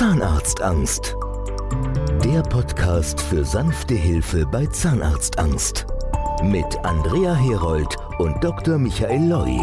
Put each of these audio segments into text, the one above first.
Zahnarztangst. Der Podcast für sanfte Hilfe bei Zahnarztangst. Mit Andrea Herold und Dr. Michael Loi.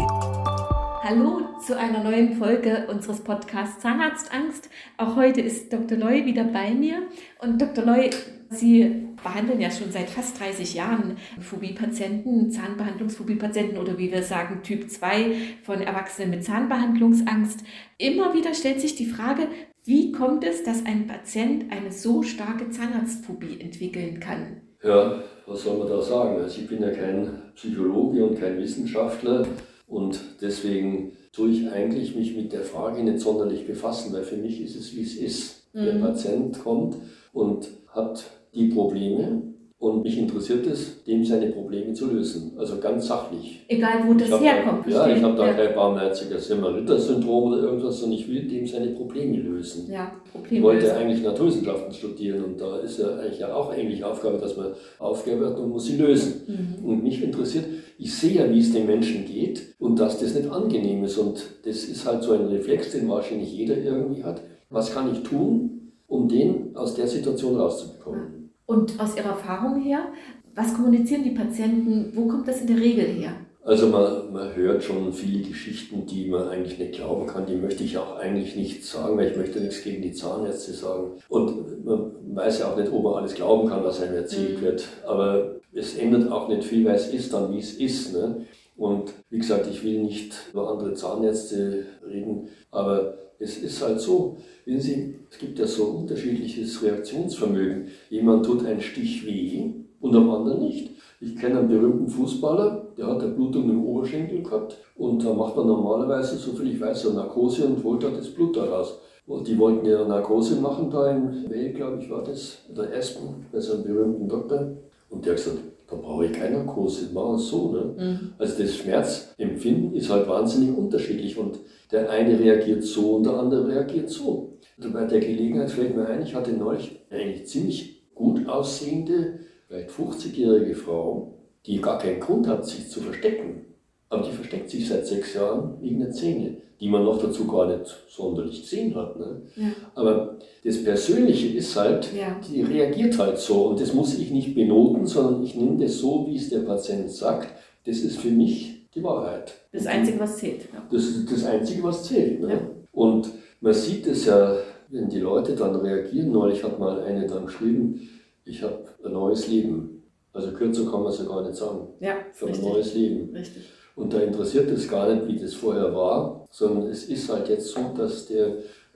Hallo zu einer neuen Folge unseres Podcasts Zahnarztangst. Auch heute ist Dr. Loi wieder bei mir. Und Dr. Loi, Sie behandeln ja schon seit fast 30 Jahren Phobie-Patienten, Zahnbehandlungsphobie-Patienten oder wie wir sagen Typ 2 von Erwachsenen mit Zahnbehandlungsangst. Immer wieder stellt sich die Frage, wie kommt es, dass ein Patient eine so starke Zahnarztphobie entwickeln kann? Ja, was soll man da sagen? Also ich bin ja kein Psychologe und kein Wissenschaftler und deswegen tue ich eigentlich mich mit der Frage nicht sonderlich befassen, weil für mich ist es, wie es ist. Mhm. Der Patient kommt und hat die Probleme und mich interessiert es, dem seine Probleme zu lösen. Also ganz sachlich. Egal, wo das herkommt. Da, ja, ich habe da ja. kein barmherziges Semmer-Ritter-Syndrom oder irgendwas, sondern ich will dem seine Probleme lösen. Ja, Probleme ich wollte eigentlich Naturwissenschaften studieren und da ist ja eigentlich ja auch eigentlich Aufgabe, dass man Aufgabe hat und muss sie lösen. Mhm. Und mich interessiert, ich sehe ja, wie es den Menschen geht und dass das nicht angenehm ist. Und das ist halt so ein Reflex, den wahrscheinlich jeder irgendwie hat. Was kann ich tun, um den aus der Situation rauszubekommen? Und aus Ihrer Erfahrung her, was kommunizieren die Patienten? Wo kommt das in der Regel her? Also man, man hört schon viele Geschichten, die man eigentlich nicht glauben kann. Die möchte ich auch eigentlich nicht sagen, weil ich möchte nichts gegen die Zahnärzte sagen. Und man weiß ja auch nicht, ob man alles glauben kann, was einem erzählt mhm. wird. Aber es ändert auch nicht viel, weil es ist dann, wie es ist. Ne? Und wie gesagt, ich will nicht über andere Zahnärzte reden, aber es ist halt so, wissen Sie, es gibt ja so unterschiedliches Reaktionsvermögen. Jemand tut einen Stich weh und am anderen nicht. Ich kenne einen berühmten Fußballer, der hat eine Blutung im Oberschenkel gehabt und da macht man normalerweise, soviel ich weiß, so Narkose und holt halt das Blut daraus. Und die wollten ja Narkose machen da in Well, glaube ich, war das, oder Aspen, bei so einem berühmten Doktor. Und der hat gesagt, da brauche ich keine Narkose, machen wir es so. Ne? Mhm. Also das Schmerzempfinden ist halt wahnsinnig unterschiedlich und der eine reagiert so und der andere reagiert so. Also bei der Gelegenheit fällt mir ein, ich hatte neulich eine eigentlich ziemlich gut aussehende, vielleicht 50-jährige Frau, die gar keinen Grund hat, sich zu verstecken. Aber die versteckt sich seit sechs Jahren wegen der Zähne, die man noch dazu gar nicht sonderlich gesehen hat. Ne? Ja. Aber das Persönliche ist halt, ja. die reagiert halt so. Und das muss ich nicht benoten, sondern ich nehme das so, wie es der Patient sagt. Das ist für mich die Wahrheit. Das Einzige, was zählt. Ja. Das ist das Einzige, was zählt. Ne? Und man sieht es ja, wenn die Leute dann reagieren. Neulich hat mal eine dann geschrieben, ich habe ein neues Leben. Also kürzer kann man es ja gar nicht sagen. Ja, Für richtig. ein neues Leben. Richtig. Und da interessiert es gar nicht, wie das vorher war, sondern es ist halt jetzt so, dass der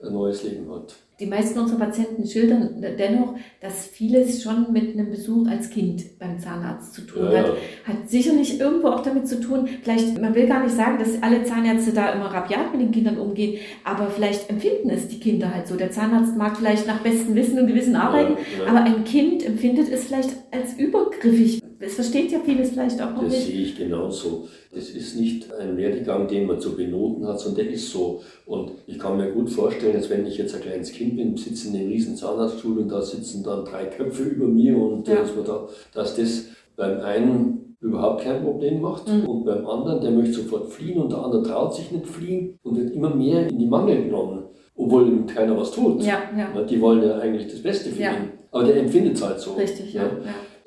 ein neues Leben hat. Die meisten unserer Patienten schildern dennoch, dass vieles schon mit einem Besuch als Kind beim Zahnarzt zu tun ja, hat. Ja. Hat sicherlich irgendwo auch damit zu tun, vielleicht, man will gar nicht sagen, dass alle Zahnärzte da immer rabiat mit den Kindern umgehen, aber vielleicht empfinden es die Kinder halt so. Der Zahnarzt mag vielleicht nach bestem Wissen und Gewissen arbeiten, ja, aber ein Kind empfindet es vielleicht als übergriffig, es versteht ja vieles vielleicht auch noch das nicht. Das sehe ich genauso. Das ist nicht ein Werdegang, den man zu benoten hat, sondern der ist so. Und ich kann mir gut vorstellen, dass wenn ich jetzt ein kleines Kind bin, sitze in einem riesen Zahnarztstuhl und da sitzen dann drei Köpfe über mir und ja. dass, da, dass das beim einen überhaupt kein Problem macht mhm. und beim anderen, der möchte sofort fliehen und der andere traut sich nicht fliehen und wird immer mehr in die Mangel genommen, obwohl ihm keiner was tut. Ja, ja. Die wollen ja eigentlich das Beste für ihn. Aber der empfindet es halt so. Richtig, ja.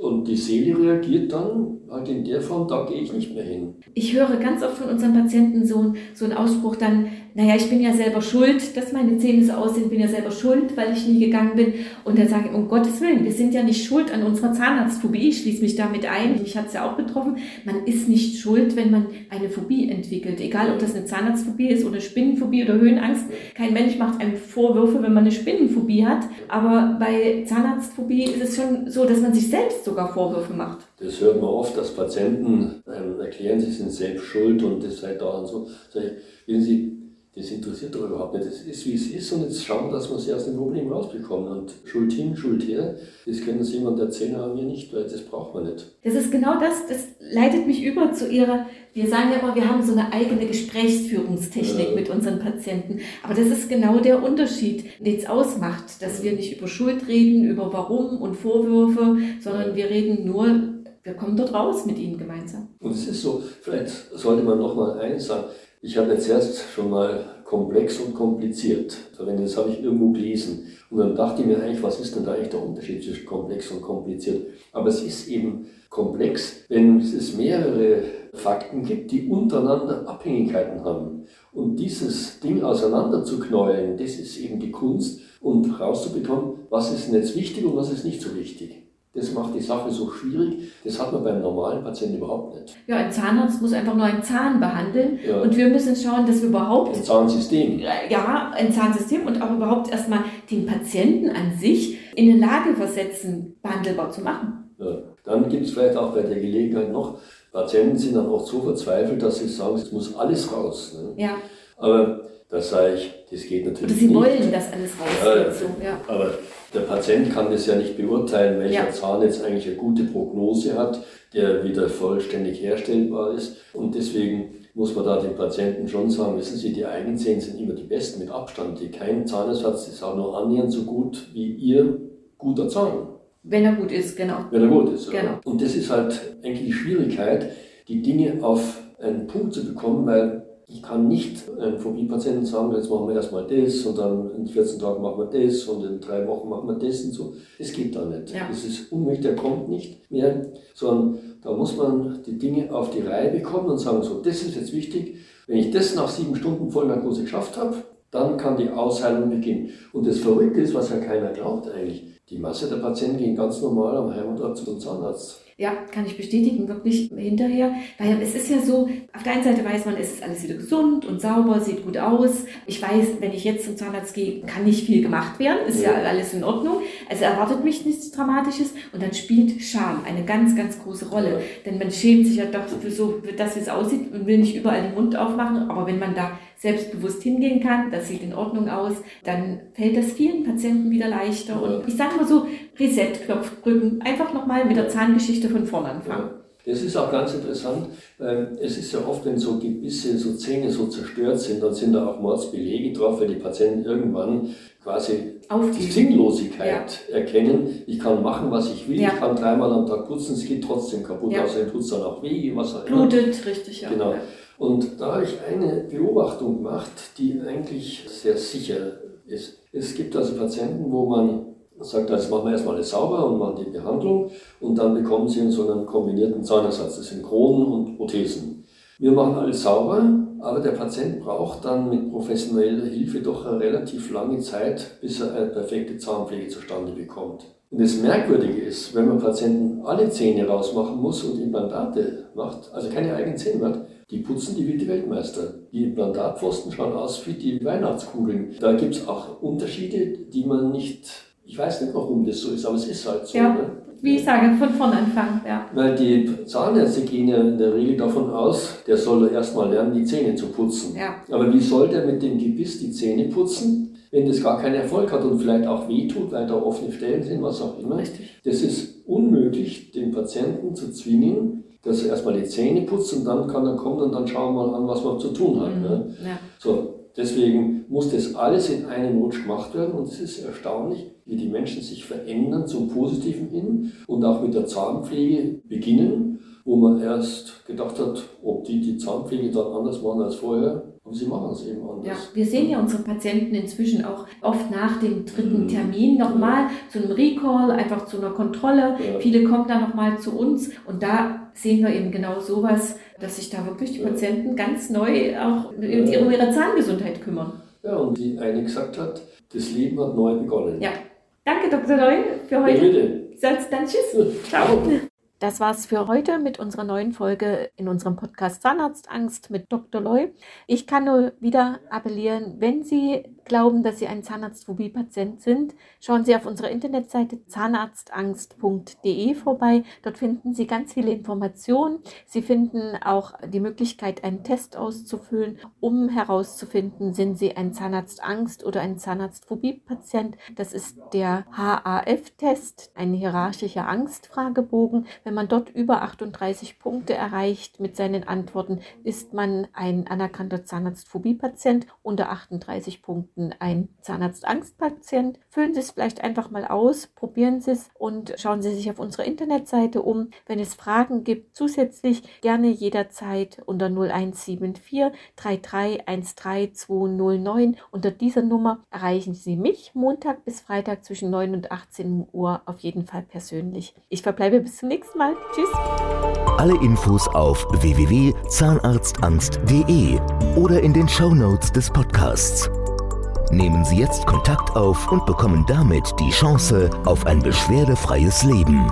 Und die Seele reagiert dann halt in der Form, da gehe ich nicht mehr hin. Ich höre ganz oft von unseren Patienten so, so einen Ausspruch dann, naja, ich bin ja selber schuld, dass meine Zähne so aussehen, bin ja selber schuld, weil ich nie gegangen bin. Und dann sage ich, um Gottes Willen, wir sind ja nicht schuld an unserer Zahnarztphobie, ich schließe mich damit ein, mich hat es ja auch betroffen. Man ist nicht schuld, wenn man eine Phobie entwickelt, egal ob das eine Zahnarztphobie ist oder Spinnenphobie oder Höhenangst. Kein Mensch macht einem Vorwürfe, wenn man eine Spinnenphobie hat, aber bei Zahnarztphobie ist es schon so, dass man sich selbst sogar Vorwürfe macht. Das hört man oft, dass Patienten ähm, erklären, sie sind selbst schuld und das sei da und so. Sag ich, wissen Sie, das interessiert doch überhaupt nicht. Das ist, wie es ist und jetzt schauen, dass wir sie aus dem Problem rausbekommen. Und Schuld hin, Schuld her, das können Sie jemand erzählen, aber mir nicht, weil das braucht man nicht. Das ist genau das, das leitet mich über zu Ihrer, wir sagen ja immer, wir haben so eine eigene Gesprächsführungstechnik ja. mit unseren Patienten. Aber das ist genau der Unterschied, den es ausmacht, dass wir nicht über Schuld reden, über Warum und Vorwürfe, sondern wir reden nur wir kommen dort raus mit ihnen gemeinsam. Und es ist so, vielleicht sollte man noch mal eins sagen, ich habe jetzt erst schon mal komplex und kompliziert. Das habe ich irgendwo gelesen. Und dann dachte ich mir eigentlich, was ist denn da eigentlich der Unterschied zwischen komplex und kompliziert? Aber es ist eben komplex, wenn es mehrere Fakten gibt, die untereinander Abhängigkeiten haben. Und dieses Ding auseinanderzuknäulen, das ist eben die Kunst und rauszubekommen, was ist denn jetzt wichtig und was ist nicht so wichtig. Das macht die Sache so schwierig. Das hat man beim normalen Patienten überhaupt nicht. Ja, ein Zahnarzt muss einfach nur einen Zahn behandeln ja. und wir müssen schauen, dass wir überhaupt. Ein Zahnsystem. Ja, ein Zahnsystem und auch überhaupt erstmal den Patienten an sich in eine Lage versetzen, behandelbar zu machen. Ja. Dann gibt es vielleicht auch bei der Gelegenheit noch, Patienten sind dann oft so verzweifelt, dass sie sagen, es muss alles raus. Ne? Ja. Aber da sage ich, das geht natürlich Oder sie nicht. wollen, dass alles rausgeht. Ja, so, ja. Aber der Patient kann das ja nicht beurteilen, welcher ja. Zahn jetzt eigentlich eine gute Prognose hat, der wieder vollständig herstellbar ist. Und deswegen muss man da den Patienten schon sagen, wissen Sie, die Eigenzähne sind immer die besten mit Abstand. Kein Zahnersatz ist auch nur annähernd so gut wie Ihr guter Zahn. Wenn er gut ist, genau. Wenn er gut ist. Genau. Und das ist halt eigentlich die Schwierigkeit, die Dinge auf einen Punkt zu bekommen, weil ich kann nicht einem Phobie-Patienten sagen, jetzt machen wir erstmal das und dann in 14 Tagen machen wir das und in drei Wochen machen wir das und so. Das geht da nicht. Ja. Das ist unmöglich, der kommt nicht mehr, sondern da muss man die Dinge auf die Reihe bekommen und sagen, so, das ist jetzt wichtig. Wenn ich das nach sieben Stunden Vollnarkose geschafft habe, dann kann die Ausheilung beginnen. Und das Verrückte ist, was ja keiner glaubt eigentlich, die Masse der Patienten gehen ganz normal am Heimatort zum Zahnarzt. Ja, kann ich bestätigen, wirklich hinterher. Weil es ist ja so, auf der einen Seite weiß man, es ist alles wieder gesund und sauber, sieht gut aus. Ich weiß, wenn ich jetzt zum Zahnarzt gehe, kann nicht viel gemacht werden, ist ja, alles in Ordnung. Also erwartet mich nichts Dramatisches. Und dann spielt Scham eine ganz, ganz große Rolle. Denn man schämt sich ja doch für so, dass es aussieht und will nicht überall den Mund aufmachen. Aber wenn man da selbstbewusst hingehen kann, das sieht in Ordnung aus, dann fällt das vielen Patienten wieder leichter. Und ich sage mal so, Reset-Knopf drücken, einfach nochmal mit der Zahngeschichte von vorne anfangen. Ja. Das ist auch ganz interessant, es ist ja oft, wenn so Gebisse, so Zähne so zerstört sind, dann sind da auch Mordsbelege drauf, weil die Patienten irgendwann quasi Aufgeben. die Sinnlosigkeit ja. erkennen. Ich kann machen, was ich will, ja. ich kann dreimal am Tag putzen, es geht trotzdem kaputt, ja. außerdem tut es dann auch weh, was auch immer. Blutet, richtig, ja. Genau. Und da habe ich eine Beobachtung gemacht, die eigentlich sehr sicher ist. Es gibt also Patienten, wo man sagt, also machen wir erstmal alles sauber und machen die Behandlung und dann bekommen sie so einen kombinierten Zahnersatz. Das sind Kronen und Prothesen. Wir machen alles sauber, aber der Patient braucht dann mit professioneller Hilfe doch eine relativ lange Zeit, bis er eine perfekte Zahnpflege zustande bekommt. Und das Merkwürdige ist, wenn man Patienten alle Zähne rausmachen muss und Implantate macht, also keine eigenen Zähne hat, die putzen die wie die Weltmeister. Die Implantatpfosten schauen aus wie die Weihnachtskugeln. Da gibt es auch Unterschiede, die man nicht, ich weiß nicht, warum das so ist, aber es ist halt so. Ja. Ne? Wie ich sage, von vorn anfangen, ja. Weil die Zahnärzte gehen ja in der Regel davon aus, der soll erstmal lernen, die Zähne zu putzen. Ja. Aber wie soll der mit dem Gebiss die Zähne putzen, wenn das gar keinen Erfolg hat und vielleicht auch wehtut, weil da offene Stellen sind, was auch immer? Richtig. Das ist unmöglich, den Patienten zu zwingen, dass er erstmal die Zähne putzt und dann kann er kommen und dann schauen wir mal an, was man zu tun hat. Mhm. Ne? Ja. So, deswegen muss das alles in einem Rutsch gemacht werden und es ist erstaunlich, wie die Menschen sich verändern zum Positiven hin und auch mit der Zahnpflege beginnen, wo man erst gedacht hat, ob die die Zahnpflege dann anders machen als vorher. Aber sie machen es eben anders. Ja, wir sehen ja unsere Patienten inzwischen auch oft nach dem dritten mhm. Termin nochmal ja. zu einem Recall, einfach zu einer Kontrolle. Ja. Viele kommen dann nochmal zu uns und da sehen wir eben genau sowas, dass sich da wirklich die Patienten ganz neu auch um ihre Zahngesundheit kümmern. Ja, und die eine gesagt hat, das Leben hat neu begonnen. Ja. Danke, Dr. Loy, für heute. Ja, bitte. Sonst dann tschüss. Ciao. Das war's für heute mit unserer neuen Folge in unserem Podcast Zahnarztangst mit Dr. Loy. Ich kann nur wieder appellieren, wenn Sie glauben, dass Sie ein Zahnarztphobie-Patient sind, schauen Sie auf unserer Internetseite zahnarztangst.de vorbei. Dort finden Sie ganz viele Informationen. Sie finden auch die Möglichkeit, einen Test auszufüllen, um herauszufinden, sind Sie ein Zahnarztangst oder ein Zahnarztphobie-Patient. Das ist der HAF-Test, ein hierarchischer Angstfragebogen. Wenn man dort über 38 Punkte erreicht mit seinen Antworten, ist man ein anerkannter Zahnarztphobie-Patient, unter 38 Punkten ein Zahnarztangst-Patient. Füllen Sie es vielleicht einfach mal aus, probieren Sie es und schauen Sie sich auf unserer Internetseite um. Wenn es Fragen gibt, zusätzlich gerne jederzeit unter 0174 3313209. Unter dieser Nummer erreichen Sie mich Montag bis Freitag zwischen 9 und 18 Uhr auf jeden Fall persönlich. Ich verbleibe bis zum nächsten Mal. Tschüss. Alle Infos auf www.zahnarztangst.de oder in den Show Notes des Podcasts. Nehmen Sie jetzt Kontakt auf und bekommen damit die Chance auf ein beschwerdefreies Leben.